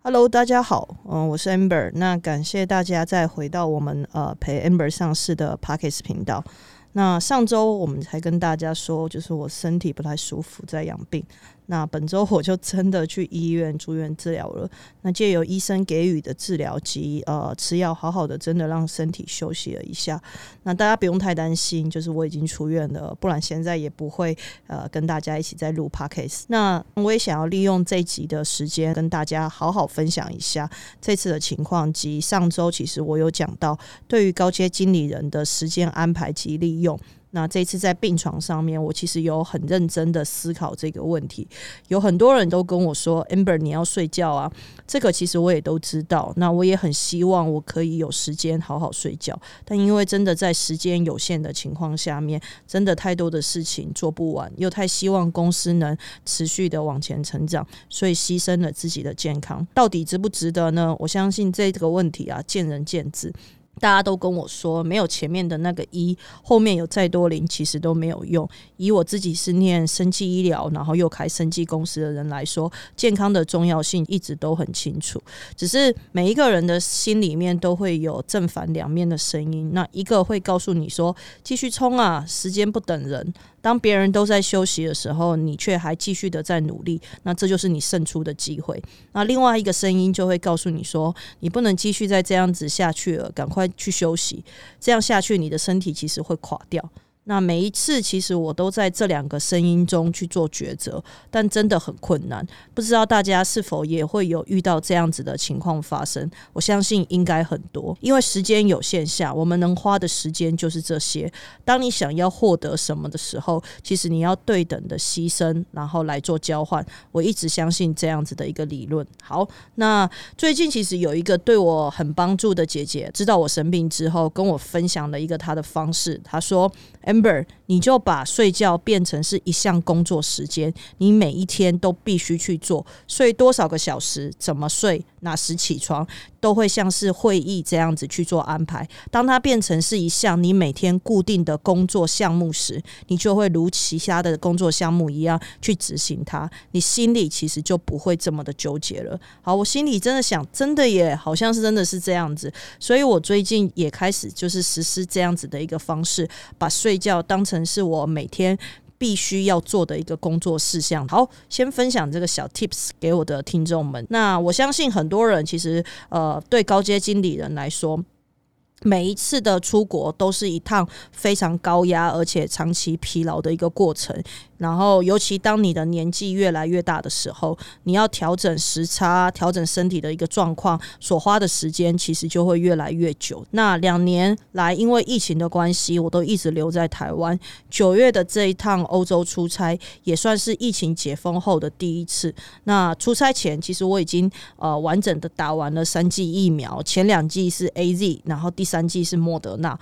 Hello，大家好，嗯，我是 Amber。那感谢大家再回到我们呃陪 Amber 上市的 Pockets 频道。那上周我们才跟大家说，就是我身体不太舒服，在养病。那本周我就真的去医院住院治疗了。那借由医生给予的治疗及呃吃药，好好的真的让身体休息了一下。那大家不用太担心，就是我已经出院了，不然现在也不会呃跟大家一起在录 podcast。那我也想要利用这集的时间跟大家好好分享一下这次的情况及上周其实我有讲到对于高阶经理人的时间安排及利用。那这次在病床上面，我其实有很认真的思考这个问题。有很多人都跟我说：“amber，你要睡觉啊。”这个其实我也都知道。那我也很希望我可以有时间好好睡觉，但因为真的在时间有限的情况下面，真的太多的事情做不完，又太希望公司能持续的往前成长，所以牺牲了自己的健康，到底值不值得呢？我相信这个问题啊，见仁见智。大家都跟我说，没有前面的那个一，后面有再多零，其实都没有用。以我自己是念生技医疗，然后又开生技公司的人来说，健康的重要性一直都很清楚。只是每一个人的心里面都会有正反两面的声音。那一个会告诉你说，继续冲啊，时间不等人。当别人都在休息的时候，你却还继续的在努力，那这就是你胜出的机会。那另外一个声音就会告诉你说，你不能继续再这样子下去了，赶快去休息，这样下去你的身体其实会垮掉。那每一次，其实我都在这两个声音中去做抉择，但真的很困难。不知道大家是否也会有遇到这样子的情况发生？我相信应该很多，因为时间有限下，我们能花的时间就是这些。当你想要获得什么的时候，其实你要对等的牺牲，然后来做交换。我一直相信这样子的一个理论。好，那最近其实有一个对我很帮助的姐姐，知道我生病之后，跟我分享了一个她的方式。她说。你就把睡觉变成是一项工作时间，你每一天都必须去做，睡多少个小时，怎么睡，哪时起床，都会像是会议这样子去做安排。当它变成是一项你每天固定的工作项目时，你就会如其他的工作项目一样去执行它，你心里其实就不会这么的纠结了。好，我心里真的想，真的耶，好像是真的是这样子，所以我最近也开始就是实施这样子的一个方式，把睡。觉当成是我每天必须要做的一个工作事项。好，先分享这个小 tips 给我的听众们。那我相信很多人其实呃，对高阶经理人来说，每一次的出国都是一趟非常高压而且长期疲劳的一个过程。然后，尤其当你的年纪越来越大的时候，你要调整时差、调整身体的一个状况，所花的时间其实就会越来越久。那两年来，因为疫情的关系，我都一直留在台湾。九月的这一趟欧洲出差，也算是疫情解封后的第一次。那出差前，其实我已经呃完整的打完了三剂疫苗，前两剂是 A Z，然后第三剂是莫德纳。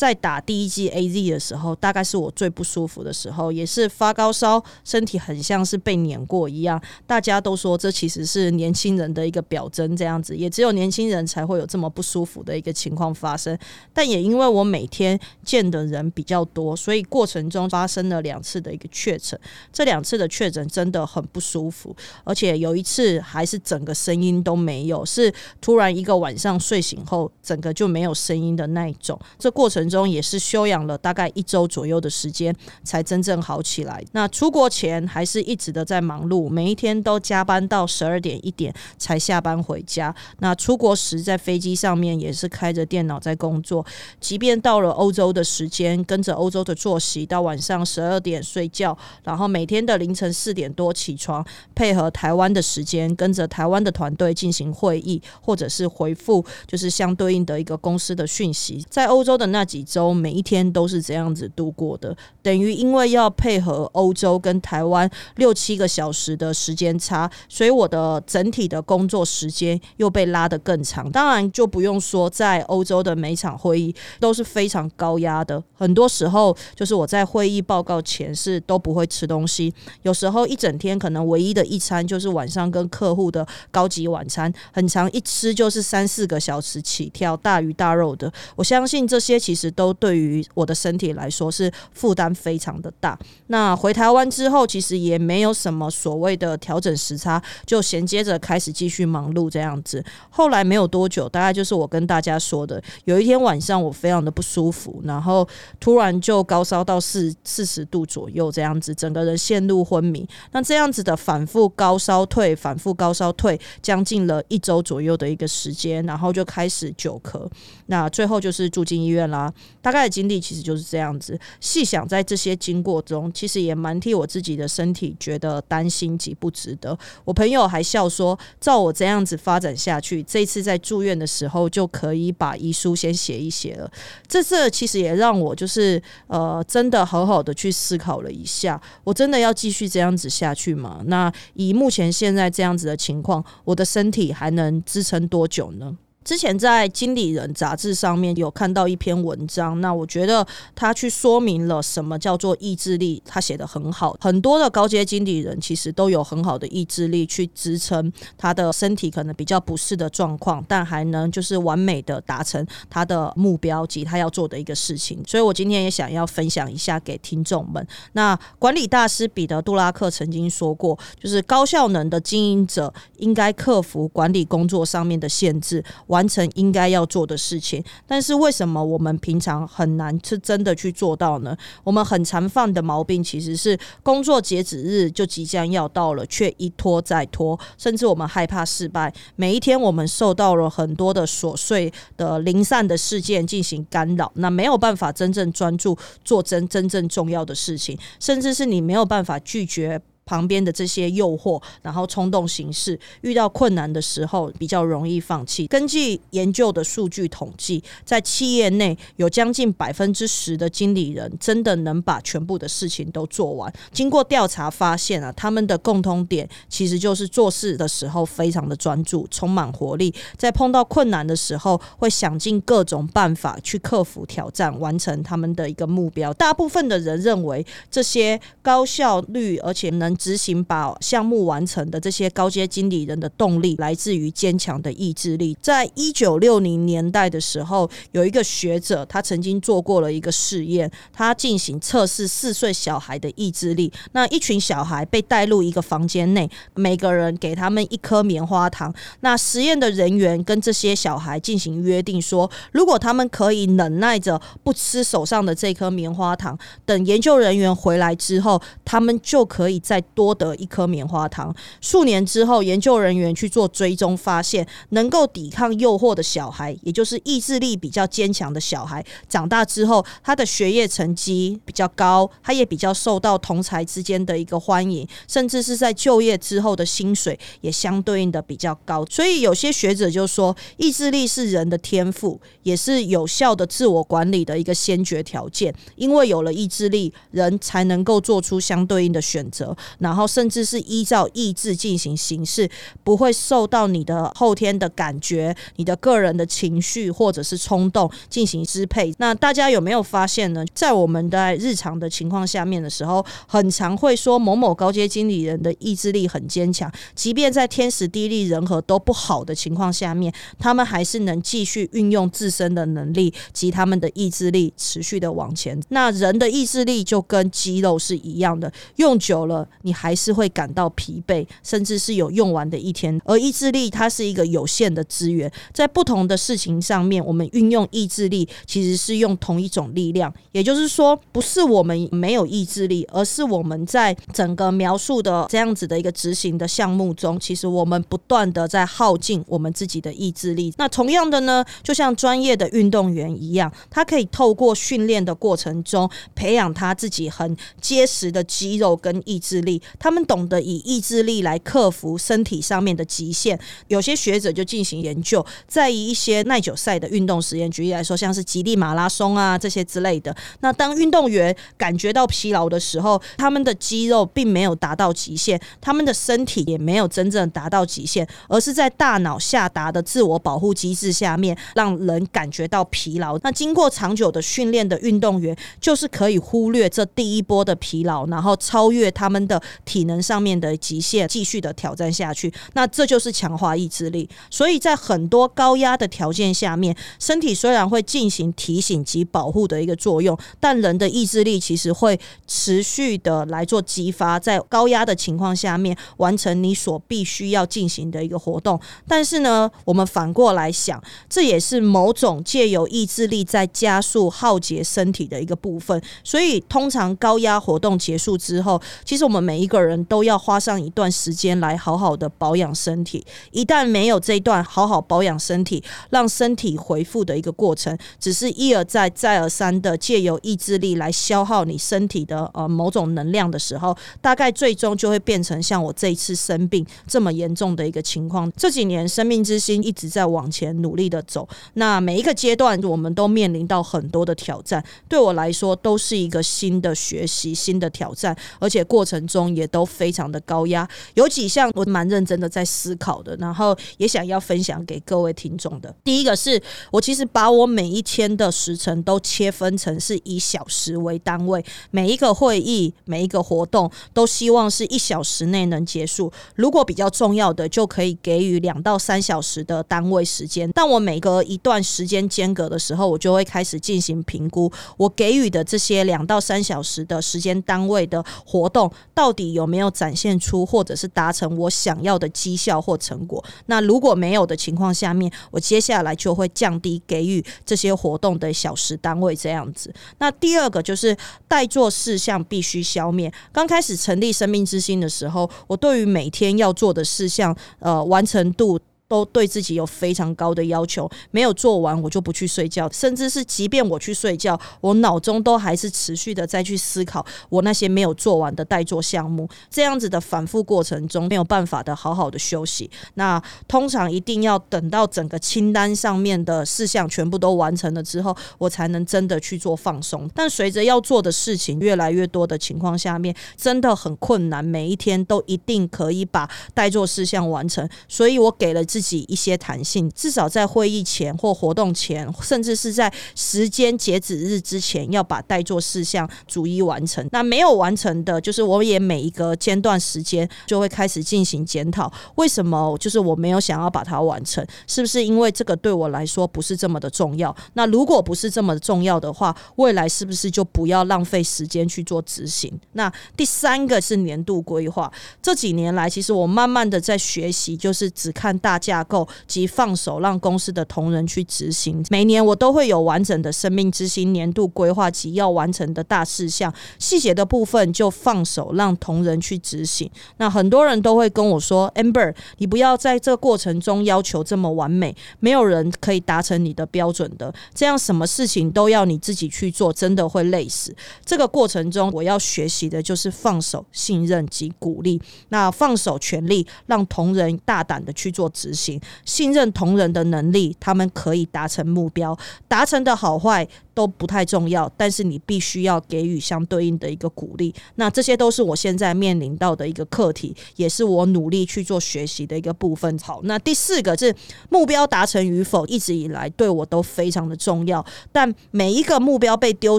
在打第一剂 A Z 的时候，大概是我最不舒服的时候，也是发高烧，身体很像是被碾过一样。大家都说这其实是年轻人的一个表征，这样子也只有年轻人才会有这么不舒服的一个情况发生。但也因为我每天见的人比较多，所以过程中发生了两次的一个确诊。这两次的确诊真的很不舒服，而且有一次还是整个声音都没有，是突然一个晚上睡醒后，整个就没有声音的那一种。这过程。中也是休养了大概一周左右的时间，才真正好起来。那出国前还是一直的在忙碌，每一天都加班到十二点一点才下班回家。那出国时在飞机上面也是开着电脑在工作，即便到了欧洲的时间，跟着欧洲的作息，到晚上十二点睡觉，然后每天的凌晨四点多起床，配合台湾的时间，跟着台湾的团队进行会议，或者是回复就是相对应的一个公司的讯息。在欧洲的那几周每一天都是这样子度过的，等于因为要配合欧洲跟台湾六七个小时的时间差，所以我的整体的工作时间又被拉得更长。当然就不用说，在欧洲的每场会议都是非常高压的，很多时候就是我在会议报告前是都不会吃东西，有时候一整天可能唯一的一餐就是晚上跟客户的高级晚餐，很长一吃就是三四个小时起跳，大鱼大肉的。我相信这些其实。实都对于我的身体来说是负担非常的大。那回台湾之后，其实也没有什么所谓的调整时差，就衔接着开始继续忙碌这样子。后来没有多久，大概就是我跟大家说的，有一天晚上我非常的不舒服，然后突然就高烧到四四十度左右这样子，整个人陷入昏迷。那这样子的反复高烧退，反复高烧退，将近了一周左右的一个时间，然后就开始久咳。那最后就是住进医院啦。大概的经历其实就是这样子。细想在这些经过中，其实也蛮替我自己的身体觉得担心及不值得。我朋友还笑说，照我这样子发展下去，这次在住院的时候就可以把遗书先写一写了。这次其实也让我就是呃，真的好好的去思考了一下，我真的要继续这样子下去吗？那以目前现在这样子的情况，我的身体还能支撑多久呢？之前在《经理人》杂志上面有看到一篇文章，那我觉得他去说明了什么叫做意志力，他写的很好。很多的高阶经理人其实都有很好的意志力去支撑他的身体可能比较不适的状况，但还能就是完美的达成他的目标及他要做的一个事情。所以我今天也想要分享一下给听众们。那管理大师彼得·杜拉克曾经说过，就是高效能的经营者应该克服管理工作上面的限制。完成应该要做的事情，但是为什么我们平常很难是真的去做到呢？我们很常犯的毛病其实是工作截止日就即将要到了，却一拖再拖，甚至我们害怕失败。每一天我们受到了很多的琐碎的零散的事件进行干扰，那没有办法真正专注做真真正重要的事情，甚至是你没有办法拒绝。旁边的这些诱惑，然后冲动行事，遇到困难的时候比较容易放弃。根据研究的数据统计，在企业内有将近百分之十的经理人真的能把全部的事情都做完。经过调查发现啊，他们的共通点其实就是做事的时候非常的专注，充满活力，在碰到困难的时候会想尽各种办法去克服挑战，完成他们的一个目标。大部分的人认为这些高效率而且能执行把项目完成的这些高阶经理人的动力来自于坚强的意志力。在一九六零年代的时候，有一个学者，他曾经做过了一个试验，他进行测试四岁小孩的意志力。那一群小孩被带入一个房间内，每个人给他们一颗棉花糖。那实验的人员跟这些小孩进行约定说，如果他们可以忍耐着不吃手上的这颗棉花糖，等研究人员回来之后，他们就可以在多得一颗棉花糖。数年之后，研究人员去做追踪，发现能够抵抗诱惑的小孩，也就是意志力比较坚强的小孩，长大之后，他的学业成绩比较高，他也比较受到同才之间的一个欢迎，甚至是在就业之后的薪水也相对应的比较高。所以，有些学者就说，意志力是人的天赋，也是有效的自我管理的一个先决条件。因为有了意志力，人才能够做出相对应的选择。然后甚至是依照意志进行行事，不会受到你的后天的感觉、你的个人的情绪或者是冲动进行支配。那大家有没有发现呢？在我们在日常的情况下面的时候，很常会说某某高阶经理人的意志力很坚强，即便在天时地利人和都不好的情况下面，他们还是能继续运用自身的能力及他们的意志力持续的往前。那人的意志力就跟肌肉是一样的，用久了。你还是会感到疲惫，甚至是有用完的一天。而意志力它是一个有限的资源，在不同的事情上面，我们运用意志力其实是用同一种力量。也就是说，不是我们没有意志力，而是我们在整个描述的这样子的一个执行的项目中，其实我们不断的在耗尽我们自己的意志力。那同样的呢，就像专业的运动员一样，他可以透过训练的过程中，培养他自己很结实的肌肉跟意志力。他们懂得以意志力来克服身体上面的极限。有些学者就进行研究，在一些耐久赛的运动实验，举例来说，像是极地马拉松啊这些之类的。那当运动员感觉到疲劳的时候，他们的肌肉并没有达到极限，他们的身体也没有真正达到极限，而是在大脑下达的自我保护机制下面，让人感觉到疲劳。那经过长久的训练的运动员，就是可以忽略这第一波的疲劳，然后超越他们的。体能上面的极限继续的挑战下去。那这就是强化意志力。所以在很多高压的条件下面，身体虽然会进行提醒及保护的一个作用，但人的意志力其实会持续的来做激发，在高压的情况下面完成你所必须要进行的一个活动。但是呢，我们反过来想，这也是某种借由意志力在加速耗竭身体的一个部分。所以，通常高压活动结束之后，其实我们每一个人都要花上一段时间来好好的保养身体。一旦没有这一段好好保养身体，让身体恢复的一个过程，只是一而再、再而三的借由意志力来消耗你身体的呃某种能量的时候，大概最终就会变成像我这一次生病这么严重的一个情况。这几年生命之心一直在往前努力的走，那每一个阶段我们都面临到很多的挑战，对我来说都是一个新的学习、新的挑战，而且过程中也都非常的高压。有几项我蛮认真的在思考的，然后也想要分享给各位听众的。第一个是我其实把我每一天的时程都切分成是以小时为单位，每一个会议、每一个活动都希望是一小时内能结束。如果比较重要的，就可以给予两到三小时的单位时间。但我每隔一段时间间隔的时候，我就会开始进行评估，我给予的这些两到三小时的时间单位的活动，到到底有没有展现出或者是达成我想要的绩效或成果？那如果没有的情况下面，我接下来就会降低给予这些活动的小时单位，这样子。那第二个就是待做事项必须消灭。刚开始成立生命之心的时候，我对于每天要做的事项，呃，完成度。都对自己有非常高的要求，没有做完我就不去睡觉，甚至是即便我去睡觉，我脑中都还是持续的再去思考我那些没有做完的待做项目。这样子的反复过程中，没有办法的好好的休息。那通常一定要等到整个清单上面的事项全部都完成了之后，我才能真的去做放松。但随着要做的事情越来越多的情况下面，真的很困难，每一天都一定可以把待做事项完成。所以我给了自自己一些弹性，至少在会议前或活动前，甚至是在时间截止日之前，要把待做事项逐一完成。那没有完成的，就是我也每一个间断时间就会开始进行检讨，为什么就是我没有想要把它完成？是不是因为这个对我来说不是这么的重要？那如果不是这么重要的话，未来是不是就不要浪费时间去做执行？那第三个是年度规划。这几年来，其实我慢慢的在学习，就是只看大家。架构及放手让公司的同仁去执行。每年我都会有完整的生命之星年度规划及要完成的大事项，细节的部分就放手让同仁去执行。那很多人都会跟我说：“Amber，你不要在这个过程中要求这么完美，没有人可以达成你的标准的。这样什么事情都要你自己去做，真的会累死。这个过程中，我要学习的就是放手、信任及鼓励。那放手权力，让同仁大胆的去做执。行。信任同仁的能力，他们可以达成目标，达成的好坏。都不太重要，但是你必须要给予相对应的一个鼓励。那这些都是我现在面临到的一个课题，也是我努力去做学习的一个部分。好，那第四个是目标达成与否，一直以来对我都非常的重要。但每一个目标被丢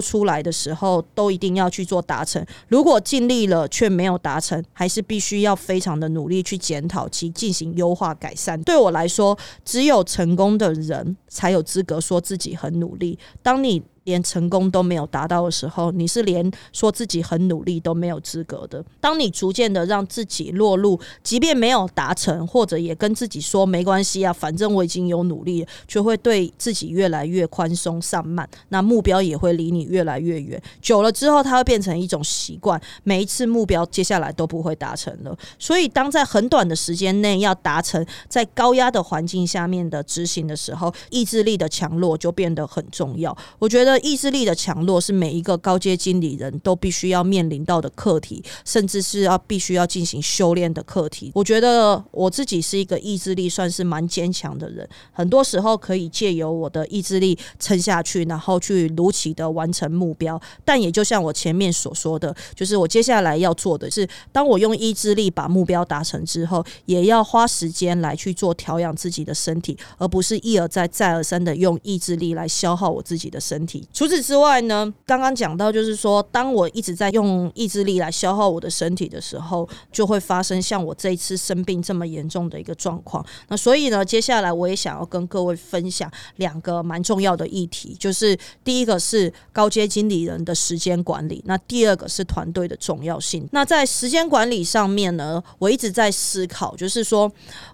出来的时候，都一定要去做达成。如果尽力了却没有达成，还是必须要非常的努力去检讨其进行优化改善。对我来说，只有成功的人才有资格说自己很努力。当你连成功都没有达到的时候，你是连说自己很努力都没有资格的。当你逐渐的让自己落入，即便没有达成，或者也跟自己说没关系啊，反正我已经有努力，就会对自己越来越宽松散漫，那目标也会离你越来越远。久了之后，它会变成一种习惯，每一次目标接下来都不会达成了。所以，当在很短的时间内要达成，在高压的环境下面的执行的时候，意志力的强弱就变得很重要。我觉得。意志力的强弱是每一个高阶经理人都必须要面临到的课题，甚至是要必须要进行修炼的课题。我觉得我自己是一个意志力算是蛮坚强的人，很多时候可以借由我的意志力撑下去，然后去如期的完成目标。但也就像我前面所说的，就是我接下来要做的是，当我用意志力把目标达成之后，也要花时间来去做调养自己的身体，而不是一而再再而三的用意志力来消耗我自己的身体。除此之外呢，刚刚讲到就是说，当我一直在用意志力来消耗我的身体的时候，就会发生像我这一次生病这么严重的一个状况。那所以呢，接下来我也想要跟各位分享两个蛮重要的议题，就是第一个是高阶经理人的时间管理，那第二个是团队的重要性。那在时间管理上面呢，我一直在思考，就是说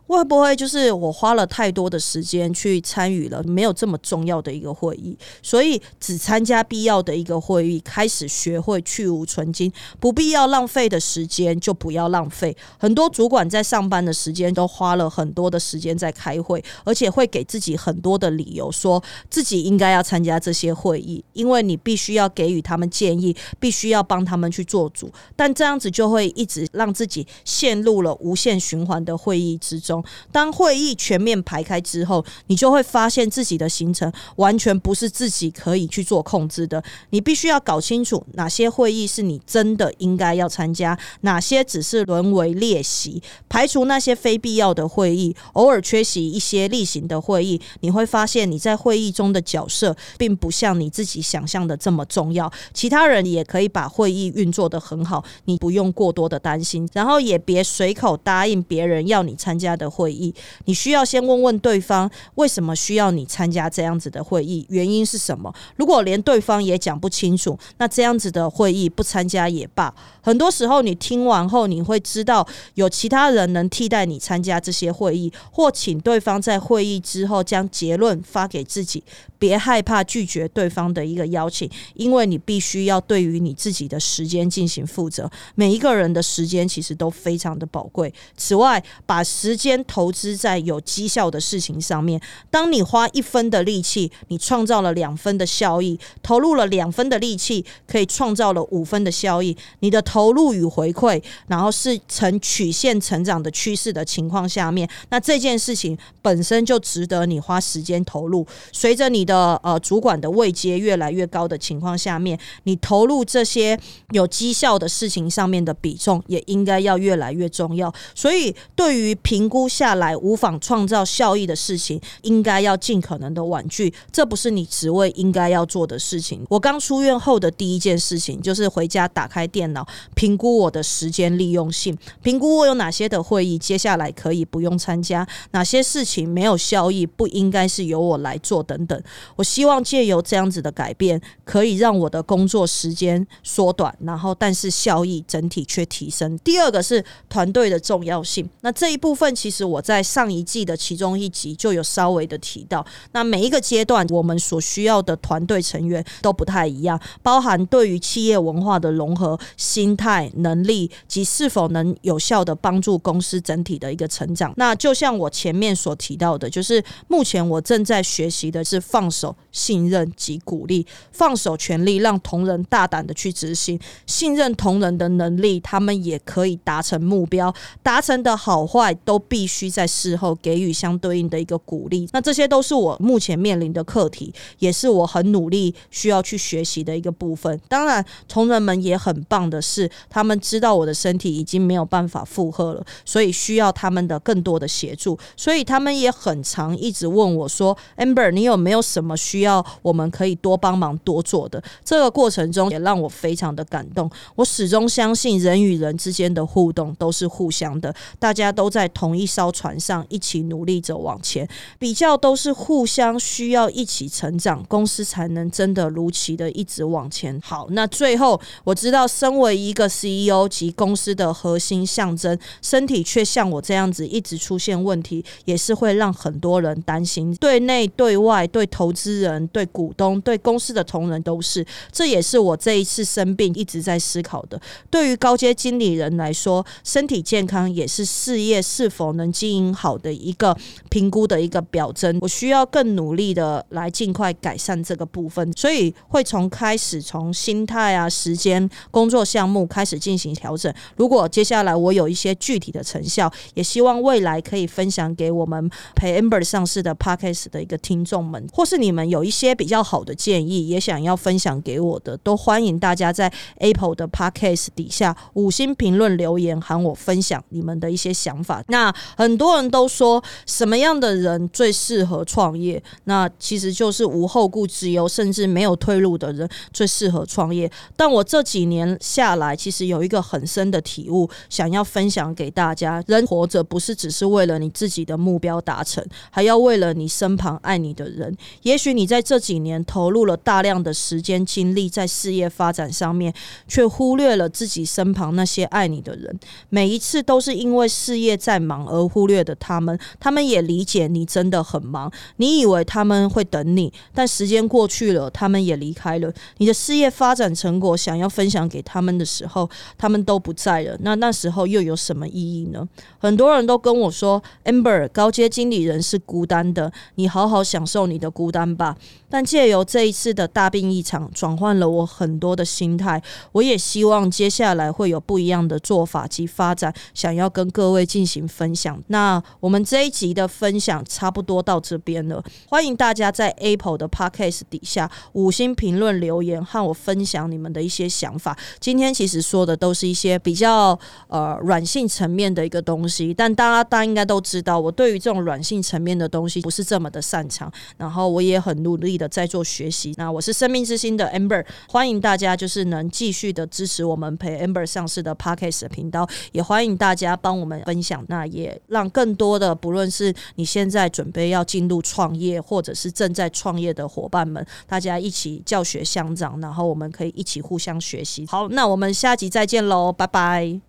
会不会就是我花了太多的时间去参与了没有这么重要的一个会议，所以只参加必要的一个会议，开始学会去无存精，不必要浪费的时间就不要浪费。很多主管在上班的时间都花了很多的时间在开会，而且会给自己很多的理由，说自己应该要参加这些会议，因为你必须要给予他们建议，必须要帮他们去做主。但这样子就会一直让自己陷入了无限循环的会议之中。当会议全面排开之后，你就会发现自己的行程完全不是自己可以去做控制的。你必须要搞清楚哪些会议是你真的应该要参加，哪些只是沦为练习，排除那些非必要的会议，偶尔缺席一些例行的会议。你会发现你在会议中的角色并不像你自己想象的这么重要。其他人也可以把会议运作的很好，你不用过多的担心。然后也别随口答应别人要你参加的会议，你需要先问问对方为什么需要你参加这样子的会议，原因是什么？如果连对方也讲不清楚，那这样子的会议不参加也罢。很多时候你听完后，你会知道有其他人能替代你参加这些会议，或请对方在会议之后将结论发给自己。别害怕拒绝对方的一个邀请，因为你必须要对于你自己的时间进行负责。每一个人的时间其实都非常的宝贵。此外，把时间投资在有绩效的事情上面。当你花一分的力气，你创造了两分的效益；投入了两分的力气，可以创造了五分的效益。你的投入与回馈，然后是呈曲线成长的趋势的情况下面，那这件事情本身就值得你花时间投入。随着你的呃主管的位阶越来越高的情况下面，你投入这些有绩效的事情上面的比重也应该要越来越重要。所以，对于评估下来无法创造效益的事情，应该要尽可能的婉拒。这不是你职位应该要要做的事情。我刚出院后的第一件事情就是回家打开电脑，评估我的时间利用性，评估我有哪些的会议接下来可以不用参加，哪些事情没有效益不应该是由我来做等等。我希望借由这样子的改变，可以让我的工作时间缩短，然后但是效益整体却提升。第二个是团队的重要性。那这一部分其实我在上一季的其中一集就有稍微的提到。那每一个阶段我们所需要的团对成员都不太一样，包含对于企业文化的融合、心态、能力及是否能有效的帮助公司整体的一个成长。那就像我前面所提到的，就是目前我正在学习的是。放手、信任及鼓励，放手权力，让同仁大胆的去执行，信任同仁的能力，他们也可以达成目标。达成的好坏都必须在事后给予相对应的一个鼓励。那这些都是我目前面临的课题，也是我很努力需要去学习的一个部分。当然，同仁们也很棒的是，他们知道我的身体已经没有办法负荷了，所以需要他们的更多的协助。所以他们也很常一直问我说：“Amber，你有没有？”什么需要我们可以多帮忙多做的？这个过程中也让我非常的感动。我始终相信人与人之间的互动都是互相的，大家都在同一艘船上一起努力着往前，比较都是互相需要一起成长，公司才能真的如期的一直往前。好，那最后我知道，身为一个 CEO 及公司的核心象征，身体却像我这样子一直出现问题，也是会让很多人担心。对内、对外、对。投资人人对股东对公司的同仁都是，这也是我这一次生病一直在思考的。对于高阶经理人来说，身体健康也是事业是否能经营好的一个评估的一个表征。我需要更努力的来尽快改善这个部分，所以会从开始从心态啊、时间、工作项目开始进行调整。如果接下来我有一些具体的成效，也希望未来可以分享给我们陪 Amber 上市的 Parkes 的一个听众们，或是。你们有有一些比较好的建议，也想要分享给我的，都欢迎大家在 Apple 的 Podcast 底下五星评论留言，喊我分享你们的一些想法。那很多人都说，什么样的人最适合创业？那其实就是无后顾之忧，甚至没有退路的人最适合创业。但我这几年下来，其实有一个很深的体悟，想要分享给大家：人活着不是只是为了你自己的目标达成，还要为了你身旁爱你的人。也许你在这几年投入了大量的时间精力在事业发展上面，却忽略了自己身旁那些爱你的人。每一次都是因为事业在忙而忽略的他们，他们也理解你真的很忙。你以为他们会等你，但时间过去了，他们也离开了。你的事业发展成果想要分享给他们的时候，他们都不在了。那那时候又有什么意义呢？很多人都跟我说，Amber 高阶经理人是孤单的，你好好享受你的孤单吧。但借由这一次的大病一场，转换了我很多的心态。我也希望接下来会有不一样的做法及发展，想要跟各位进行分享。那我们这一集的分享差不多到这边了，欢迎大家在 Apple 的 Podcast 底下五星评论留言，和我分享你们的一些想法。今天其实说的都是一些比较呃软性层面的一个东西，但大家大家应该都知道，我对于这种软性层面的东西不是这么的擅长，然后我也很努力。的在做学习，那我是生命之星的 Amber，欢迎大家就是能继续的支持我们陪 Amber 上市的 Podcast 频道，也欢迎大家帮我们分享，那也让更多的不论是你现在准备要进入创业，或者是正在创业的伙伴们，大家一起教学相长，然后我们可以一起互相学习。好，那我们下集再见喽，拜拜。